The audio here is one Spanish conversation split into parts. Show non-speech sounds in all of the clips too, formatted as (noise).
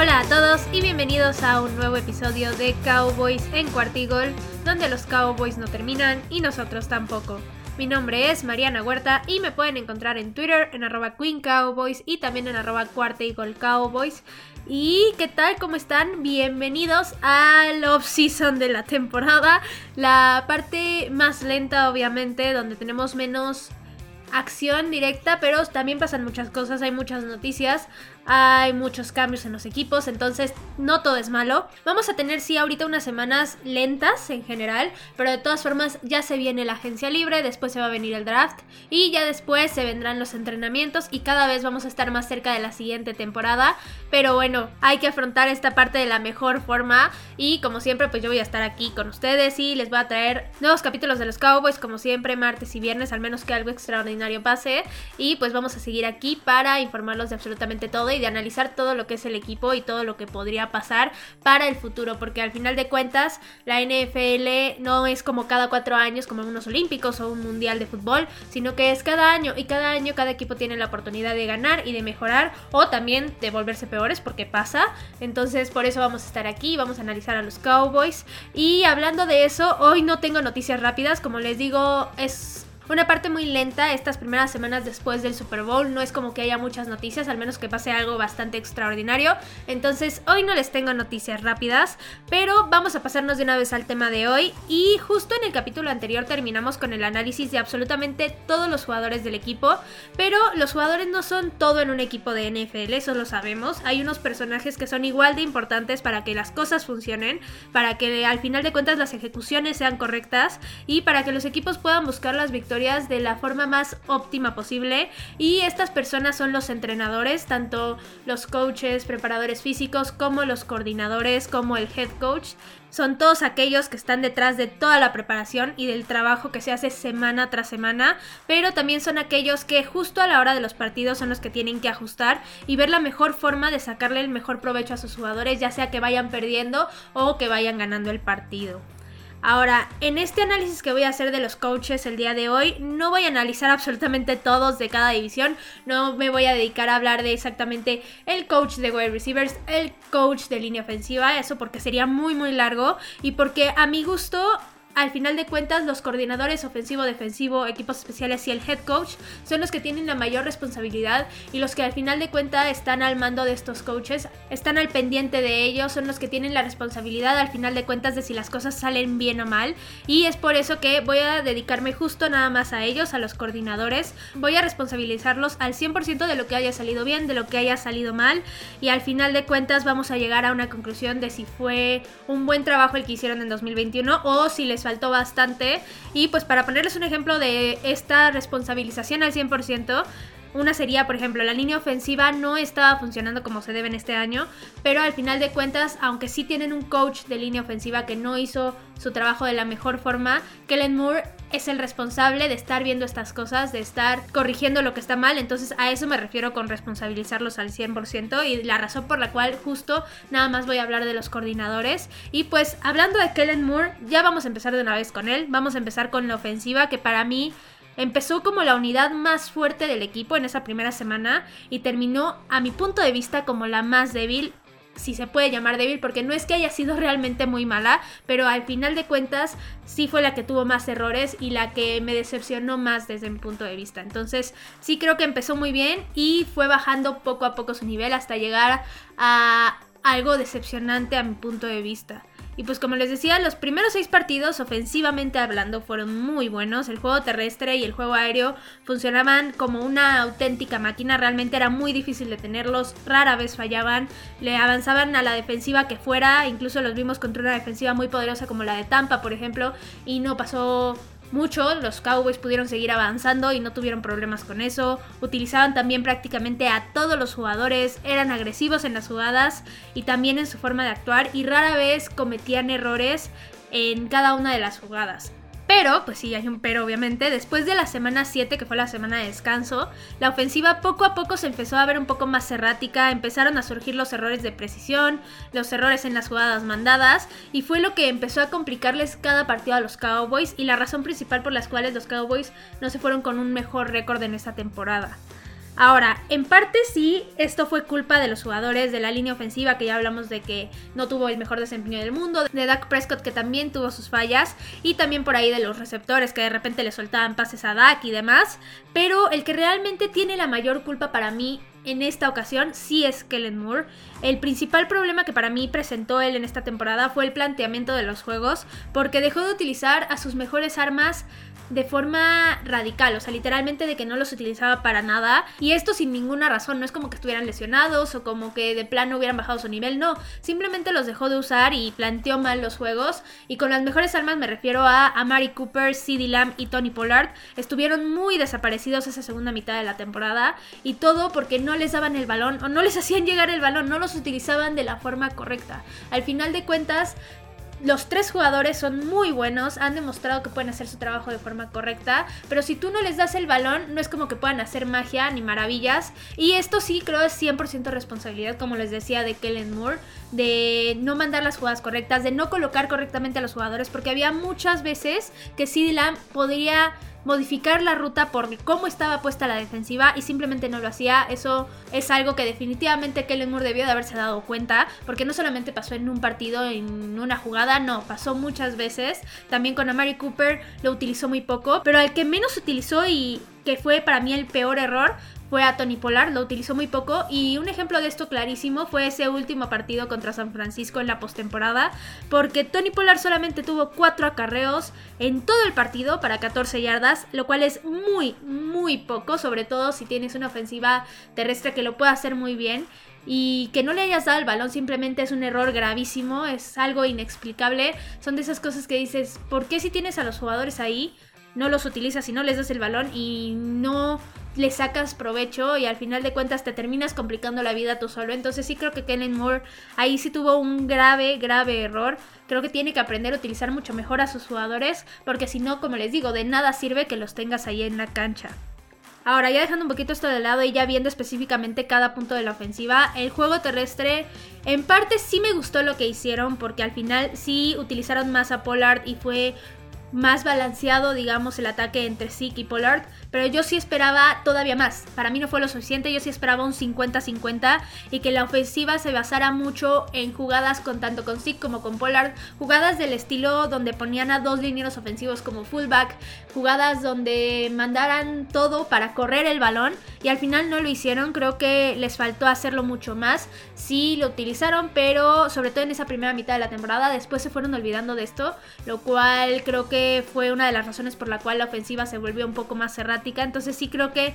Hola a todos y bienvenidos a un nuevo episodio de Cowboys en Cuartigol, donde los Cowboys no terminan y nosotros tampoco. Mi nombre es Mariana Huerta y me pueden encontrar en Twitter en arroba Queen Cowboys y también en arroba Cuartigol Cowboys. ¿Y qué tal? ¿Cómo están? Bienvenidos al off-season de la temporada, la parte más lenta obviamente, donde tenemos menos acción directa, pero también pasan muchas cosas, hay muchas noticias, hay muchos cambios en los equipos, entonces no todo es malo. Vamos a tener sí ahorita unas semanas lentas en general, pero de todas formas ya se viene la agencia libre, después se va a venir el draft y ya después se vendrán los entrenamientos y cada vez vamos a estar más cerca de la siguiente temporada, pero bueno, hay que afrontar esta parte de la mejor forma y como siempre pues yo voy a estar aquí con ustedes y les voy a traer nuevos capítulos de los Cowboys como siempre martes y viernes, al menos que algo extraordinario pase y pues vamos a seguir aquí para informarlos de absolutamente todo de analizar todo lo que es el equipo y todo lo que podría pasar para el futuro, porque al final de cuentas la NFL no es como cada cuatro años como unos olímpicos o un mundial de fútbol, sino que es cada año y cada año cada equipo tiene la oportunidad de ganar y de mejorar o también de volverse peores porque pasa. Entonces por eso vamos a estar aquí, vamos a analizar a los Cowboys y hablando de eso, hoy no tengo noticias rápidas, como les digo, es una parte muy lenta estas primeras semanas después del Super Bowl. No es como que haya muchas noticias, al menos que pase algo bastante extraordinario. Entonces hoy no les tengo noticias rápidas, pero vamos a pasarnos de una vez al tema de hoy. Y justo en el capítulo anterior terminamos con el análisis de absolutamente todos los jugadores del equipo. Pero los jugadores no son todo en un equipo de NFL, eso lo sabemos. Hay unos personajes que son igual de importantes para que las cosas funcionen, para que al final de cuentas las ejecuciones sean correctas y para que los equipos puedan buscar las victorias de la forma más óptima posible y estas personas son los entrenadores, tanto los coaches, preparadores físicos como los coordinadores, como el head coach. Son todos aquellos que están detrás de toda la preparación y del trabajo que se hace semana tras semana, pero también son aquellos que justo a la hora de los partidos son los que tienen que ajustar y ver la mejor forma de sacarle el mejor provecho a sus jugadores, ya sea que vayan perdiendo o que vayan ganando el partido. Ahora, en este análisis que voy a hacer de los coaches el día de hoy, no voy a analizar (laughs) absolutamente todos de cada división, no me voy a dedicar a hablar de exactamente el coach de wide receivers, el coach de línea ofensiva, eso porque sería muy muy largo y porque a mi gusto al final de cuentas, los coordinadores ofensivo, defensivo, equipos especiales y el head coach son los que tienen la mayor responsabilidad y los que al final de cuentas están al mando de estos coaches, están al pendiente de ellos, son los que tienen la responsabilidad al final de cuentas de si las cosas salen bien o mal. Y es por eso que voy a dedicarme justo nada más a ellos, a los coordinadores. Voy a responsabilizarlos al 100% de lo que haya salido bien, de lo que haya salido mal. Y al final de cuentas vamos a llegar a una conclusión de si fue un buen trabajo el que hicieron en 2021 o si les faltó bastante. Y pues para ponerles un ejemplo de esta responsabilización al 100%, una sería, por ejemplo, la línea ofensiva no estaba funcionando como se debe en este año, pero al final de cuentas, aunque sí tienen un coach de línea ofensiva que no hizo su trabajo de la mejor forma, Kellen Moore es el responsable de estar viendo estas cosas, de estar corrigiendo lo que está mal, entonces a eso me refiero con responsabilizarlos al 100% y la razón por la cual justo nada más voy a hablar de los coordinadores. Y pues hablando de Kellen Moore, ya vamos a empezar de una vez con él, vamos a empezar con la ofensiva que para mí Empezó como la unidad más fuerte del equipo en esa primera semana y terminó, a mi punto de vista, como la más débil si se puede llamar débil, porque no es que haya sido realmente muy mala, pero al final de cuentas sí fue la que tuvo más errores y la que me decepcionó más desde mi punto de vista. Entonces sí creo que empezó muy bien y fue bajando poco a poco su nivel hasta llegar a algo decepcionante a mi punto de vista. Y pues como les decía, los primeros seis partidos, ofensivamente hablando, fueron muy buenos. El juego terrestre y el juego aéreo funcionaban como una auténtica máquina. Realmente era muy difícil de tenerlos. Rara vez fallaban. Le avanzaban a la defensiva que fuera. Incluso los vimos contra una defensiva muy poderosa como la de Tampa, por ejemplo. Y no pasó mucho. Los Cowboys pudieron seguir avanzando y no tuvieron problemas con eso. Utilizaban también prácticamente a todos los jugadores, eran agresivos en las jugadas y también en su forma de actuar y rara vez cometían errores en cada una de las jugadas. Pero, pues sí, hay un pero obviamente, después de la semana 7, que fue la semana de descanso, la ofensiva poco a poco se empezó a ver un poco más errática, empezaron a surgir los errores de precisión, los errores en las jugadas mandadas, y fue lo que empezó a complicarles cada partido a los Cowboys y la razón principal por las cuales los Cowboys no se fueron con un mejor récord en esta temporada. Ahora, en parte sí, esto fue culpa de los jugadores de la línea ofensiva, que ya hablamos de que no tuvo el mejor desempeño del mundo, de Dak Prescott que también tuvo sus fallas, y también por ahí de los receptores que de repente le soltaban pases a Dak y demás, pero el que realmente tiene la mayor culpa para mí en esta ocasión sí es Kellen Moore. El principal problema que para mí presentó él en esta temporada fue el planteamiento de los juegos, porque dejó de utilizar a sus mejores armas de forma radical, o sea, literalmente de que no los utilizaba para nada. Y esto sin ninguna razón, no es como que estuvieran lesionados o como que de plano hubieran bajado su nivel, no, simplemente los dejó de usar y planteó mal los juegos. Y con las mejores armas me refiero a Amari Cooper, CeeDee Lamb y Tony Pollard. Estuvieron muy desaparecidos esa segunda mitad de la temporada y todo porque no les daban el balón o no les hacían llegar el balón, no los utilizaban de la forma correcta. Al final de cuentas, los tres jugadores son muy buenos, han demostrado que pueden hacer su trabajo de forma correcta, pero si tú no les das el balón, no es como que puedan hacer magia ni maravillas. Y esto sí creo es 100% responsabilidad, como les decía, de Kellen Moore, de no mandar las jugadas correctas, de no colocar correctamente a los jugadores, porque había muchas veces que CD Lamb podría modificar la ruta por cómo estaba puesta la defensiva y simplemente no lo hacía. Eso es algo que definitivamente Kellen Moore debió de haberse dado cuenta, porque no solamente pasó en un partido, en una jugada, no, pasó muchas veces. También con Amari Cooper lo utilizó muy poco, pero al que menos utilizó y que fue para mí el peor error fue a Tony Pollard, lo utilizó muy poco y un ejemplo de esto clarísimo fue ese último partido contra San Francisco en la postemporada, porque Tony Pollard solamente tuvo 4 acarreos en todo el partido para 14 yardas, lo cual es muy, muy poco, sobre todo si tienes una ofensiva terrestre que lo pueda hacer muy bien. Y que no le hayas dado el balón simplemente es un error gravísimo, es algo inexplicable. Son de esas cosas que dices, ¿por qué si tienes a los jugadores ahí, no los utilizas y no les das el balón y no le sacas provecho y al final de cuentas te terminas complicando la vida tú solo. Entonces sí creo que Kellen Moore ahí sí tuvo un grave, grave error. Creo que tiene que aprender a utilizar mucho mejor a sus jugadores porque si no, como les digo, de nada sirve que los tengas ahí en la cancha. Ahora, ya dejando un poquito esto de lado y ya viendo específicamente cada punto de la ofensiva, el juego terrestre en parte sí me gustó lo que hicieron porque al final sí utilizaron más a Pollard y fue más balanceado, digamos, el ataque entre Zeke y Pollard, pero yo sí esperaba todavía más. Para mí no fue lo suficiente, yo sí esperaba un 50-50 y que la ofensiva se basara mucho en jugadas con tanto con Zeke como con Pollard, jugadas del estilo donde ponían a dos linieros ofensivos como fullback, jugadas donde mandaran todo para correr el balón y al final no lo hicieron, creo que les faltó hacerlo mucho más. Sí lo utilizaron, pero sobre todo en esa primera mitad de la temporada, después se fueron olvidando de esto, lo cual creo que fue una de las razones por la cual la ofensiva se volvió un poco más errática. Entonces sí creo que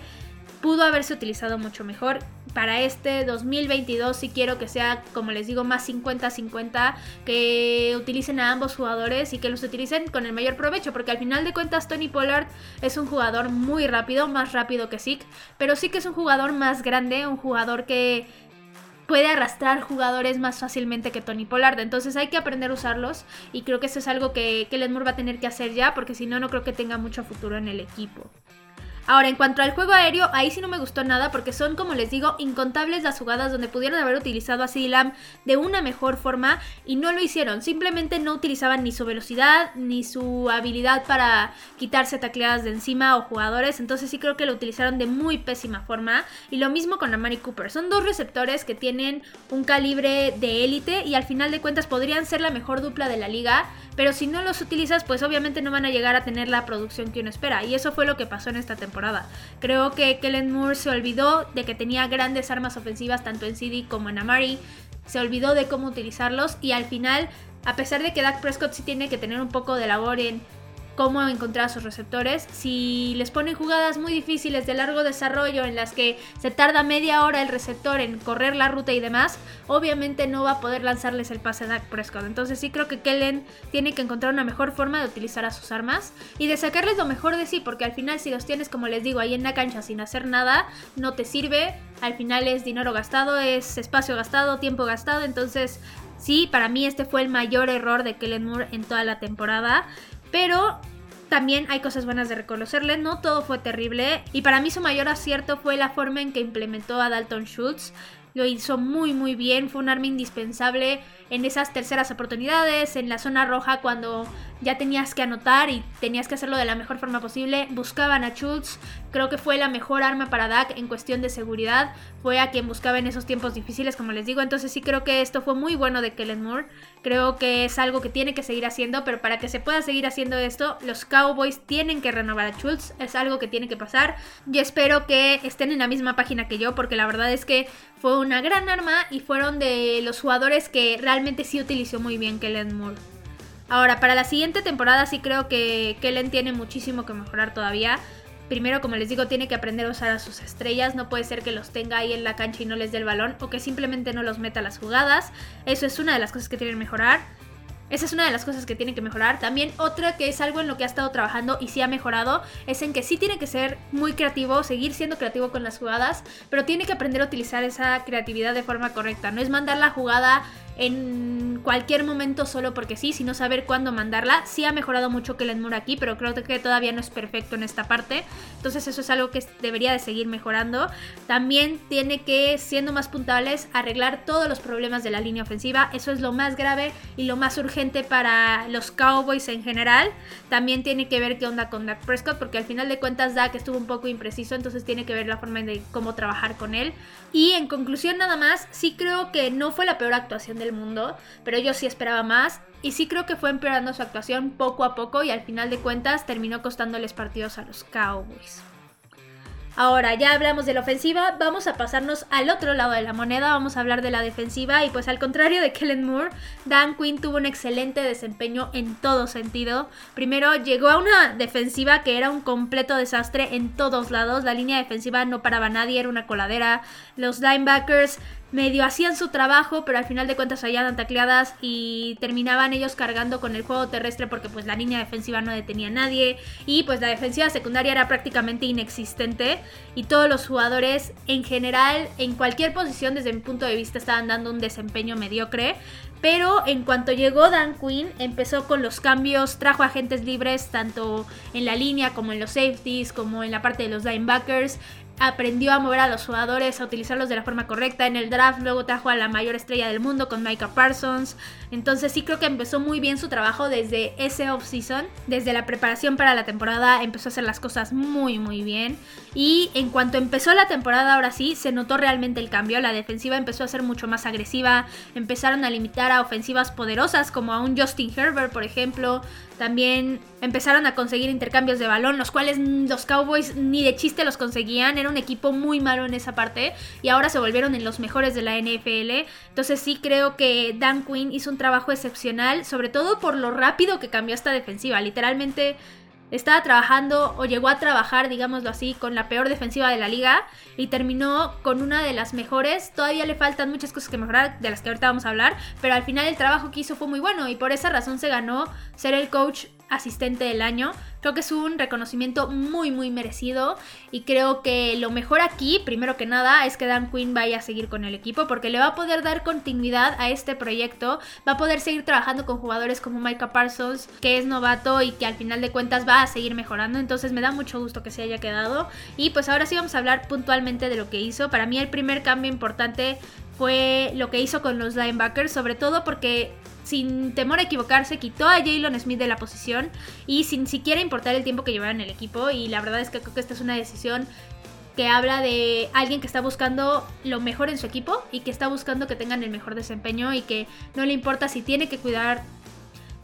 pudo haberse utilizado mucho mejor. Para este 2022 sí quiero que sea, como les digo, más 50-50, que utilicen a ambos jugadores y que los utilicen con el mayor provecho, porque al final de cuentas Tony Pollard es un jugador muy rápido, más rápido que Zeke, pero sí que es un jugador más grande, un jugador que puede arrastrar jugadores más fácilmente que Tony Pollard. Entonces hay que aprender a usarlos y creo que eso es algo que, que Moore va a tener que hacer ya porque si no, no creo que tenga mucho futuro en el equipo. Ahora, en cuanto al juego aéreo, ahí sí no me gustó nada porque son, como les digo, incontables las jugadas donde pudieron haber utilizado a CD de una mejor forma y no lo hicieron. Simplemente no utilizaban ni su velocidad ni su habilidad para quitarse tacleadas de encima o jugadores. Entonces sí creo que lo utilizaron de muy pésima forma. Y lo mismo con Amari Cooper. Son dos receptores que tienen un calibre de élite y al final de cuentas podrían ser la mejor dupla de la liga. Pero si no los utilizas, pues obviamente no van a llegar a tener la producción que uno espera. Y eso fue lo que pasó en esta temporada. Creo que Kellen Moore se olvidó de que tenía grandes armas ofensivas tanto en CD como en Amari. Se olvidó de cómo utilizarlos y al final, a pesar de que Dak Prescott sí tiene que tener un poco de labor en cómo encontrar a sus receptores. Si les ponen jugadas muy difíciles de largo desarrollo en las que se tarda media hora el receptor en correr la ruta y demás, obviamente no va a poder lanzarles el pase a Dak Prescott. Entonces sí creo que Kellen tiene que encontrar una mejor forma de utilizar a sus armas y de sacarles lo mejor de sí, porque al final si los tienes, como les digo, ahí en la cancha sin hacer nada, no te sirve. Al final es dinero gastado, es espacio gastado, tiempo gastado. Entonces sí, para mí este fue el mayor error de Kellen Moore en toda la temporada. Pero también hay cosas buenas de reconocerle, no todo fue terrible y para mí su mayor acierto fue la forma en que implementó a Dalton Schultz. lo hizo muy muy bien, fue un arma indispensable en esas terceras oportunidades, en la zona roja cuando ya tenías que anotar y tenías que hacerlo de la mejor forma posible. Buscaban a Schultz, creo que fue la mejor arma para Dak en cuestión de seguridad, fue a quien buscaba en esos tiempos difíciles, como les digo, entonces sí creo que esto fue muy bueno de Kellen Moore, creo que es algo que tiene que seguir haciendo, pero para que se pueda seguir haciendo esto, los Cowboys tienen que renovar a Schultz, es algo que tiene que pasar. Y espero que estén en la misma página que yo, porque la verdad es que fue una gran arma y fueron de los jugadores que realmente sí utilizó muy bien Kellen Moore. Ahora, para la siguiente temporada sí creo que Kellen tiene muchísimo que mejorar todavía. Primero, como les digo, tiene que aprender a usar a sus estrellas. No puede ser que los tenga ahí en la cancha y no les dé el balón o que simplemente no los meta a las jugadas. Eso es una de las cosas que tiene que mejorar. Esa es una de las cosas que tiene que mejorar. También otra que es algo en lo que ha estado trabajando y sí ha mejorado es en que sí tiene que ser muy creativo, seguir siendo creativo con las jugadas, pero tiene que aprender a utilizar esa creatividad de forma correcta. No es mandar la jugada en cualquier momento solo porque sí, sino saber cuándo mandarla. Sí ha mejorado mucho Kellen Moore aquí, pero creo que todavía no es perfecto en esta parte. Entonces eso es algo que debería de seguir mejorando. También tiene que, siendo más puntuales, arreglar todos los problemas de la línea ofensiva. Eso es lo más grave y lo más urgente para los Cowboys en general. También tiene que ver qué onda con Dak Prescott, porque al final de cuentas Dak estuvo un poco impreciso, entonces tiene que ver la forma de cómo trabajar con él. Y en conclusión nada más, sí creo que no fue la peor actuación de mundo, pero yo sí esperaba más y sí creo que fue empeorando su actuación poco a poco y al final de cuentas terminó costándoles partidos a los Cowboys. Ahora ya hablamos de la ofensiva, vamos a pasarnos al otro lado de la moneda, vamos a hablar de la defensiva y pues al contrario de Kellen Moore, Dan Quinn tuvo un excelente desempeño en todo sentido. Primero llegó a una defensiva que era un completo desastre en todos lados, la línea defensiva no paraba nadie, era una coladera, los linebackers medio hacían su trabajo, pero al final de cuentas salían tacleadas y terminaban ellos cargando con el juego terrestre porque pues la línea defensiva no detenía a nadie y pues la defensiva secundaria era prácticamente inexistente y todos los jugadores en general en cualquier posición desde mi punto de vista estaban dando un desempeño mediocre. Pero en cuanto llegó Dan Quinn, empezó con los cambios, trajo agentes libres tanto en la línea como en los safeties, como en la parte de los linebackers aprendió a mover a los jugadores, a utilizarlos de la forma correcta. En el draft luego trajo a la mayor estrella del mundo con Micah Parsons. Entonces sí creo que empezó muy bien su trabajo desde ese off-season. Desde la preparación para la temporada empezó a hacer las cosas muy muy bien. Y en cuanto empezó la temporada ahora sí, se notó realmente el cambio. La defensiva empezó a ser mucho más agresiva. Empezaron a limitar a ofensivas poderosas como a un Justin Herbert por ejemplo. También empezaron a conseguir intercambios de balón, los cuales los Cowboys ni de chiste los conseguían. Un equipo muy malo en esa parte y ahora se volvieron en los mejores de la NFL. Entonces sí creo que Dan Quinn hizo un trabajo excepcional, sobre todo por lo rápido que cambió esta defensiva. Literalmente estaba trabajando o llegó a trabajar, digámoslo así, con la peor defensiva de la liga y terminó con una de las mejores. Todavía le faltan muchas cosas que mejorar, de las que ahorita vamos a hablar, pero al final el trabajo que hizo fue muy bueno y por esa razón se ganó ser el coach asistente del año. Creo que es un reconocimiento muy muy merecido y creo que lo mejor aquí, primero que nada, es que Dan Quinn vaya a seguir con el equipo porque le va a poder dar continuidad a este proyecto, va a poder seguir trabajando con jugadores como Micah Parsons, que es novato y que al final de cuentas va a seguir mejorando, entonces me da mucho gusto que se haya quedado y pues ahora sí vamos a hablar puntualmente de lo que hizo. Para mí el primer cambio importante fue lo que hizo con los linebackers, sobre todo porque sin temor a equivocarse, quitó a Jalen Smith de la posición y sin siquiera importar el tiempo que llevaba en el equipo. Y la verdad es que creo que esta es una decisión que habla de alguien que está buscando lo mejor en su equipo y que está buscando que tengan el mejor desempeño y que no le importa si tiene que cuidar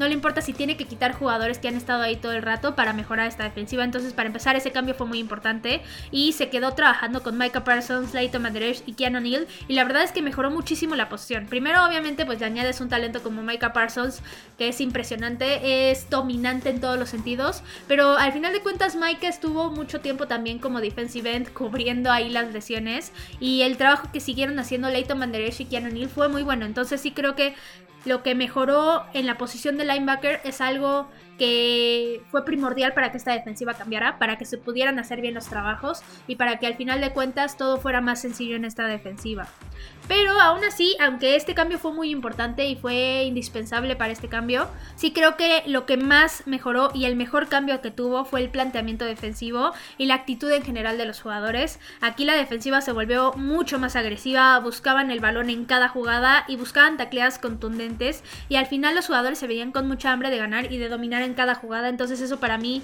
no le importa si tiene que quitar jugadores que han estado ahí todo el rato para mejorar esta defensiva. Entonces, para empezar, ese cambio fue muy importante. Y se quedó trabajando con Micah Parsons, Leighton Maderesh y Keanu Neal. Y la verdad es que mejoró muchísimo la posición. Primero, obviamente, pues le añades un talento como Micah Parsons, que es impresionante, es dominante en todos los sentidos. Pero al final de cuentas, Micah estuvo mucho tiempo también como defensive end, cubriendo ahí las lesiones. Y el trabajo que siguieron haciendo Leighton Maderesh y Keanu Neal fue muy bueno. Entonces, sí creo que lo que mejoró en la posición de linebacker es algo que fue primordial para que esta defensiva cambiara, para que se pudieran hacer bien los trabajos y para que al final de cuentas todo fuera más sencillo en esta defensiva. Pero aún así, aunque este cambio fue muy importante y fue indispensable para este cambio, sí creo que lo que más mejoró y el mejor cambio que tuvo fue el planteamiento defensivo y la actitud en general de los jugadores. Aquí la defensiva se volvió mucho más agresiva, buscaban el balón en cada jugada y buscaban tacleadas contundentes y al final los jugadores se veían con mucha hambre de ganar y de dominar en cada jugada, entonces eso para mí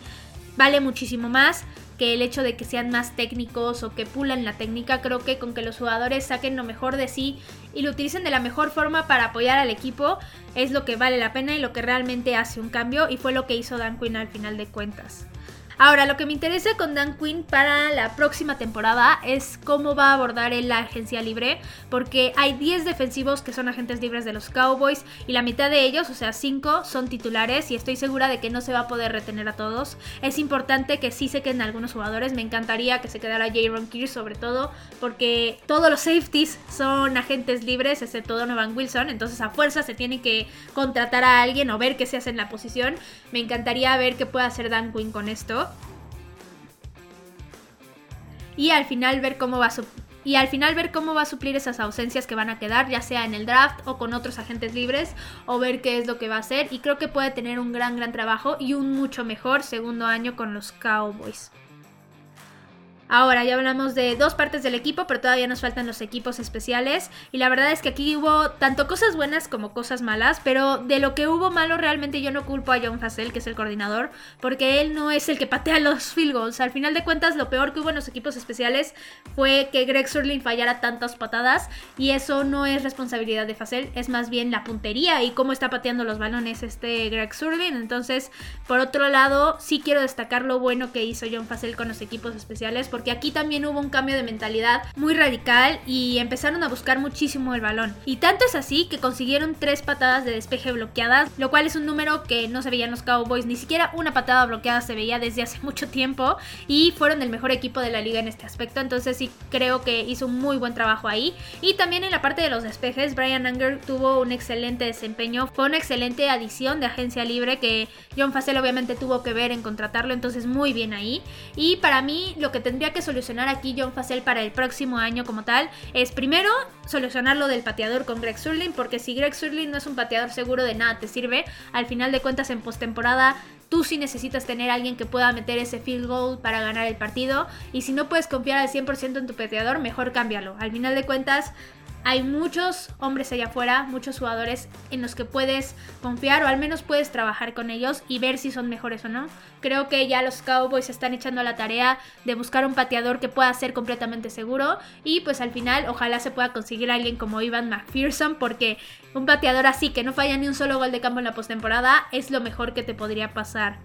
vale muchísimo más que el hecho de que sean más técnicos o que pulan la técnica. Creo que con que los jugadores saquen lo mejor de sí y lo utilicen de la mejor forma para apoyar al equipo es lo que vale la pena y lo que realmente hace un cambio y fue lo que hizo Dan Quinn al final de cuentas. Ahora, lo que me interesa con Dan Quinn para la próxima temporada es cómo va a abordar en la agencia libre, porque hay 10 defensivos que son agentes libres de los Cowboys y la mitad de ellos, o sea, 5, son titulares y estoy segura de que no se va a poder retener a todos. Es importante que sí se queden algunos jugadores, me encantaría que se quedara Jaron Kears sobre todo, porque todos los safeties son agentes libres, excepto Donovan Wilson, entonces a fuerza se tiene que contratar a alguien o ver qué se hace en la posición. Me encantaría ver qué puede hacer Dan Quinn con esto y al final ver cómo va a y al final ver cómo va a suplir esas ausencias que van a quedar, ya sea en el draft o con otros agentes libres, o ver qué es lo que va a hacer. Y creo que puede tener un gran, gran trabajo y un mucho mejor segundo año con los Cowboys. Ahora ya hablamos de dos partes del equipo, pero todavía nos faltan los equipos especiales. Y la verdad es que aquí hubo tanto cosas buenas como cosas malas, pero de lo que hubo malo realmente yo no culpo a John Facel, que es el coordinador, porque él no es el que patea (laughs) los field goals. Al final de cuentas, lo peor que hubo en los equipos especiales fue que Greg Surling fallara tantas patadas, y eso no es responsabilidad de Facel, es más bien la puntería y cómo está pateando los balones este Greg Surling. Entonces, por otro lado, sí quiero destacar lo bueno que hizo John Facel con los equipos especiales porque aquí también hubo un cambio de mentalidad muy radical y empezaron a buscar muchísimo el balón. Y tanto es así que consiguieron tres patadas de despeje bloqueadas, lo cual es un número que no se veía en los Cowboys, ni siquiera una patada bloqueada se veía desde hace (laughs) mucho tiempo y fueron el mejor equipo de la liga en este aspecto, entonces sí creo que hizo un muy buen trabajo ahí. Y también en la parte de los despejes, Brian Anger tuvo un excelente desempeño, fue una excelente adición de agencia libre que John Facel obviamente tuvo que ver en contratarlo, entonces muy bien ahí. Y para mí lo que tendría que solucionar aquí John Facel para el próximo año como tal es primero solucionar lo del pateador con Greg Surlin, porque si Greg Surlin no es un pateador seguro de nada te sirve, al final de cuentas en postemporada tú sí necesitas tener a alguien que pueda meter ese field goal para ganar el partido y si no puedes confiar al 100% en tu pateador, mejor cámbialo. Al final de cuentas, hay muchos hombres allá afuera, muchos jugadores en los que puedes confiar o al menos puedes trabajar con ellos y ver si son mejores o no. Creo que ya los Cowboys están echando la tarea de buscar un pateador que pueda ser completamente seguro y pues al final ojalá se pueda conseguir alguien como Ivan McPherson porque un pateador así que no falla ni un solo gol de campo en la postemporada es lo mejor que te podría pasar.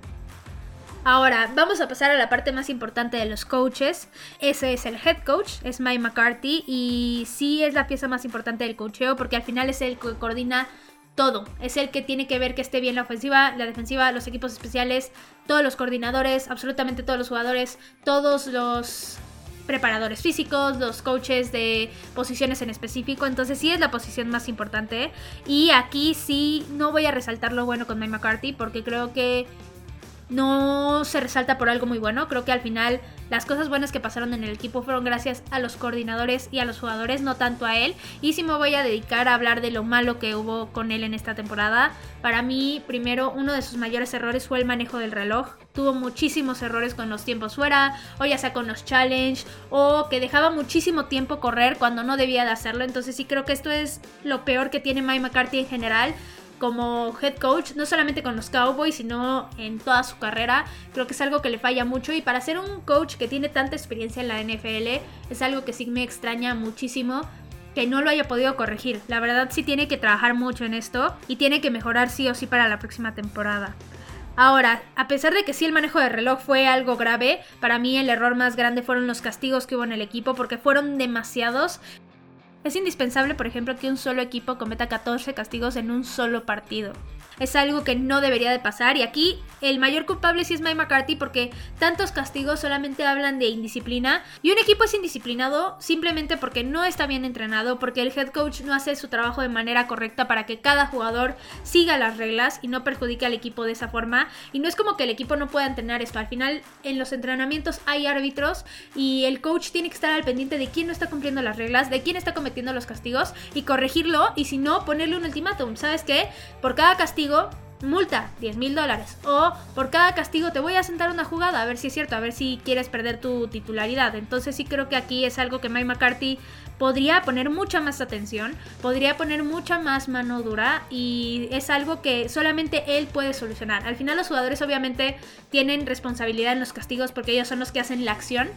Ahora, vamos a pasar a la parte más importante de los coaches. Ese es el head coach, es Mike McCarthy, y sí es la pieza más importante del coacheo porque al final es el que coordina todo. Es el que tiene que ver que esté bien la ofensiva, la defensiva, los equipos especiales, todos los coordinadores, absolutamente todos los jugadores, todos los preparadores físicos, los coaches de posiciones en específico. Entonces sí es la posición más importante. Y aquí sí no voy a resaltar lo bueno con Mike McCarthy porque creo que no se resalta por algo muy bueno. Creo que al final las cosas buenas que pasaron en el equipo fueron gracias a los coordinadores y a los jugadores, no tanto a él. Y si me voy a dedicar a hablar de lo malo que hubo con él en esta temporada, para mí, primero, uno de sus mayores errores fue el manejo del reloj. Tuvo muchísimos errores con los tiempos fuera, o ya sea con los challenge, o que dejaba muchísimo tiempo correr cuando no debía de hacerlo. Entonces sí creo que esto es lo peor que tiene Mike McCarthy en general como head coach, no solamente con los Cowboys, sino en toda su carrera. Creo que es algo que le falla mucho y para ser un coach que tiene tanta experiencia en la NFL, es algo que sí me extraña muchísimo que no lo haya podido corregir. La verdad sí tiene que trabajar mucho en esto y tiene que mejorar sí o sí para la próxima temporada. Ahora, a pesar de que sí el manejo de reloj fue algo grave, para mí el error más grande fueron los castigos que hubo en el equipo porque fueron demasiados es indispensable, por ejemplo, que un solo equipo cometa 14 castigos en un solo partido. Es algo que no debería de pasar y aquí el mayor culpable sí es Mike McCarthy porque tantos castigos solamente hablan de indisciplina y un equipo es indisciplinado simplemente porque no está bien entrenado, porque el head coach no hace su trabajo de manera correcta para que cada jugador siga las reglas y no perjudique al equipo de esa forma. Y no es como que el equipo no pueda entrenar esto, al final en los entrenamientos hay árbitros y el coach tiene que estar al pendiente de quién no está cumpliendo las reglas, de quién está cometiendo los castigos y corregirlo y si no ponerle un ultimátum. ¿Sabes qué? Por cada castigo multa, 10 mil dólares. O por cada castigo te voy a sentar una jugada, a ver si es cierto, a ver si quieres perder tu titularidad. Entonces sí creo que aquí es algo que Mike McCarthy podría poner mucha más atención, podría poner mucha más mano dura y es algo que solamente él puede solucionar. Al final los jugadores obviamente tienen responsabilidad en los castigos porque ellos son los que hacen la acción.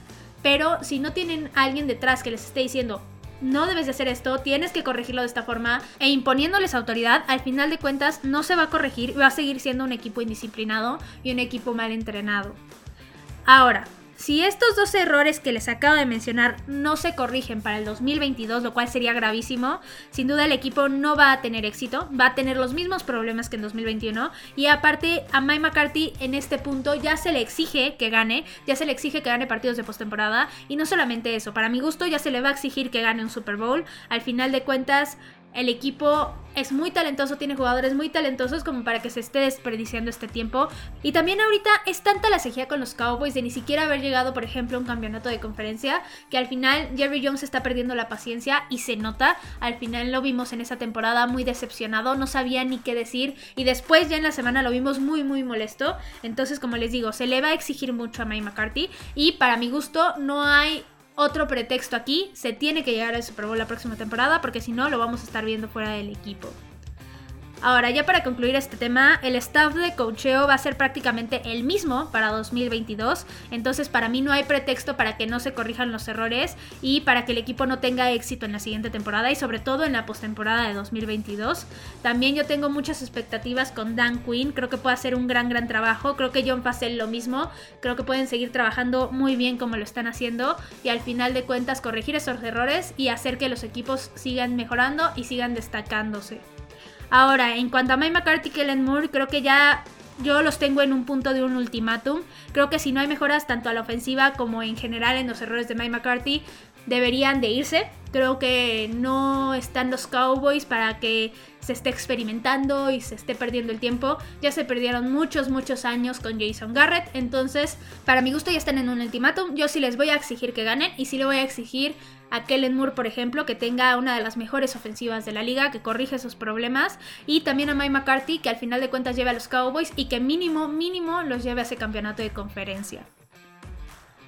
Pero si no tienen alguien detrás que les esté diciendo, no debes de hacer esto, tienes que corregirlo de esta forma e imponiéndoles autoridad, al final de cuentas no se va a corregir, va a seguir siendo un equipo indisciplinado y un equipo mal entrenado. Ahora, si estos dos errores que les acabo de mencionar no se corrigen para el 2022, lo cual sería gravísimo, sin duda el equipo no va a tener éxito, va a tener los mismos problemas que en 2021 y aparte a Mike McCarthy en este punto ya se le exige que gane, ya se le exige que gane partidos de postemporada y no solamente eso, para mi gusto ya se le va a exigir que gane un Super Bowl, al final de cuentas el equipo es muy talentoso, tiene jugadores muy talentosos como para que se esté desperdiciando este tiempo. Y también ahorita es tanta la sequía con los Cowboys de ni siquiera haber llegado, por ejemplo, a un campeonato de conferencia, que al final Jerry Jones está perdiendo la paciencia y se nota. Al final lo vimos en esa temporada muy decepcionado, no sabía ni qué decir. Y después ya en la semana lo vimos muy, muy molesto. Entonces, como les digo, se le va a exigir mucho a Mike McCarthy. Y para mi gusto, no hay otro pretexto aquí, se tiene que llegar al Super Bowl la próxima temporada porque si no lo vamos a estar viendo fuera del equipo. Ahora, ya para concluir este tema, el staff de coacheo va a ser prácticamente el mismo para 2022, entonces para mí no hay pretexto para que no se corrijan los errores y para que el equipo no tenga éxito en la siguiente temporada y sobre todo en la postemporada de 2022. También yo tengo muchas expectativas con Dan Quinn, creo que puede hacer un gran gran trabajo, creo que John Facel lo mismo, creo que pueden seguir trabajando muy bien como lo están haciendo y al final de cuentas corregir esos errores y hacer que los equipos sigan mejorando y sigan destacándose. Ahora, en cuanto a Mike McCarthy y Kellen Moore, creo que ya yo los tengo en un punto de un ultimátum. Creo que si no hay mejoras tanto a la ofensiva como en general en los errores de Mike McCarthy, deberían de irse. Creo que no están los Cowboys para que se esté experimentando y se esté perdiendo el tiempo. Ya se perdieron muchos, muchos años con Jason Garrett. Entonces, para mi gusto ya están en un ultimátum. Yo sí les voy a exigir que ganen y sí le voy a exigir a Kellen Moore, por ejemplo, que tenga una de las mejores ofensivas de la liga, que corrige esos problemas. Y también a Mike McCarthy, que al final de cuentas lleve a los Cowboys y que mínimo, mínimo los lleve a ese campeonato de conferencia.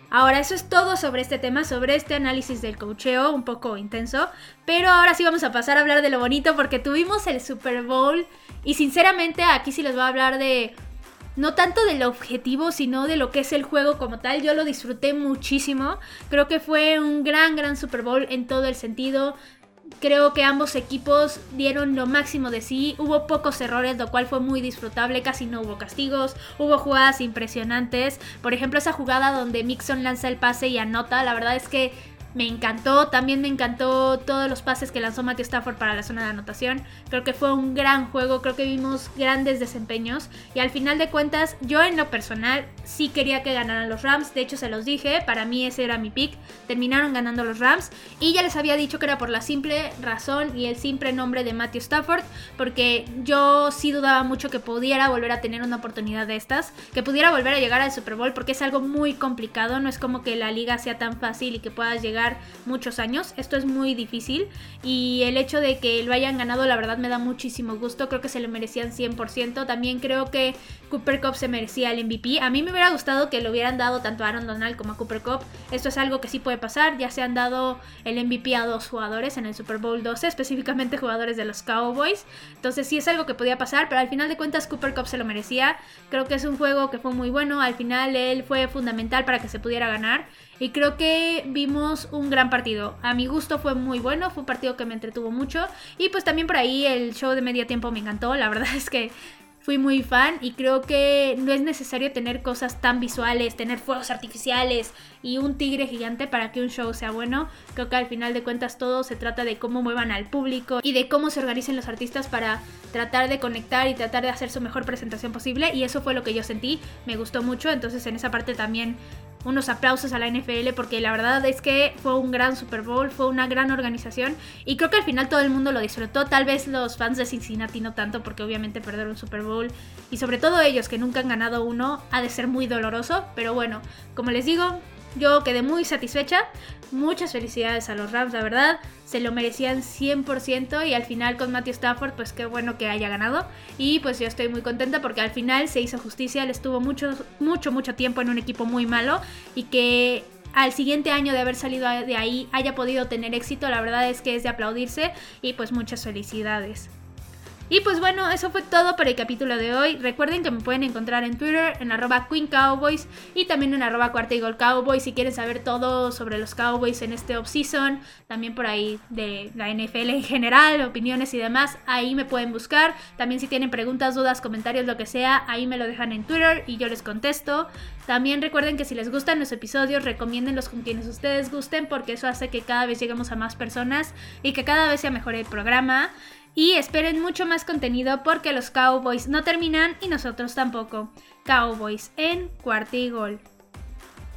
Ahora, eso es todo sobre este tema, sobre este análisis del cocheo, un poco intenso. Pero ahora sí vamos a pasar a hablar de lo bonito porque tuvimos el Super Bowl y sinceramente aquí sí les voy a hablar de no tanto del objetivo, sino de lo que es el juego como tal. Yo lo disfruté muchísimo. Creo que fue un gran, gran Super Bowl en todo el sentido. Creo que ambos equipos dieron lo máximo de sí. Hubo pocos errores, lo cual fue muy disfrutable. Casi no hubo castigos. Hubo jugadas impresionantes. Por ejemplo, esa jugada donde Mixon lanza el pase y anota. La verdad es que me encantó. También me encantó todos los pases que lanzó Matthew Stafford para la zona de anotación. Creo que fue un gran juego, creo que vimos grandes desempeños. Y al final de cuentas, yo en lo personal sí quería que ganaran los Rams. De hecho, se los dije, para mí ese era mi pick. Terminaron ganando los Rams. Y ya les había dicho que era por la simple razón y el simple nombre de Matthew Stafford. Porque yo sí dudaba mucho que pudiera volver a tener una oportunidad de estas. Que pudiera volver a llegar al Super Bowl porque es algo muy complicado. No es como que la liga sea tan fácil y que puedas llegar muchos años. Esto es muy difícil y el hecho de que lo hayan ganado la verdad me da muchísimo gusto. Creo que se lo merecían 100%. También creo que Cooper Cup se merecía el MVP. A mí me hubiera gustado que lo hubieran dado tanto a Aaron Donald como a Cooper Cup. Esto es algo que sí puede pasar. Ya se han dado el MVP a dos jugadores en el Super Bowl 12, (laughs) específicamente jugadores de los Cowboys. Entonces sí es algo que podía pasar, pero al final de cuentas Cooper Cup se lo merecía. Creo que es un juego que fue muy bueno. Al final él fue fundamental para que se pudiera ganar. Y creo que vimos un gran partido. A mi gusto fue muy bueno, fue un partido que me entretuvo mucho. Y pues también por ahí el show de medio tiempo me encantó. La verdad (laughs) es que fui muy fan y creo que no es necesario tener cosas tan visuales, tener fuegos artificiales y un tigre gigante para que un show sea bueno. Creo que al final de cuentas todo se trata de cómo muevan al público y de cómo se organicen los artistas para tratar de conectar y tratar de hacer su mejor presentación posible y eso fue lo que yo sentí, me gustó mucho, entonces en esa parte también unos aplausos a la NFL porque la verdad es que fue un gran Super Bowl, fue una gran organización y creo que al final todo el mundo lo disfrutó, tal vez los fans de Cincinnati no tanto porque obviamente perder un Super Bowl y sobre todo ellos que nunca han ganado uno ha de ser muy doloroso, pero bueno, como les digo, yo quedé muy satisfecha. Muchas felicidades a los Rams, la verdad. Se lo merecían 100% y al final con Matthew Stafford, pues qué bueno que haya ganado. Y pues yo estoy muy contenta porque al final se hizo justicia. Él estuvo mucho, mucho, mucho tiempo en un equipo muy malo y que al siguiente año de haber salido de ahí haya podido tener éxito, la verdad es que es de aplaudirse y pues muchas felicidades. Y pues bueno, eso fue todo por el capítulo de hoy. Recuerden que me pueden encontrar en Twitter en arroba Queen Cowboys y también en arroba Cuarta Cowboys si quieren saber todo sobre los Cowboys en este offseason. También por ahí de la NFL en general, opiniones y demás. Ahí me pueden buscar. También si tienen preguntas, dudas, comentarios, lo que sea, ahí me lo dejan en Twitter y yo les contesto. También recuerden que si les gustan los episodios, recomiéndenlos con quienes ustedes gusten porque eso hace que cada vez lleguemos a más personas y que cada vez sea mejor el programa. Y esperen mucho más contenido porque los Cowboys no terminan y nosotros tampoco. Cowboys en cuarto y gol.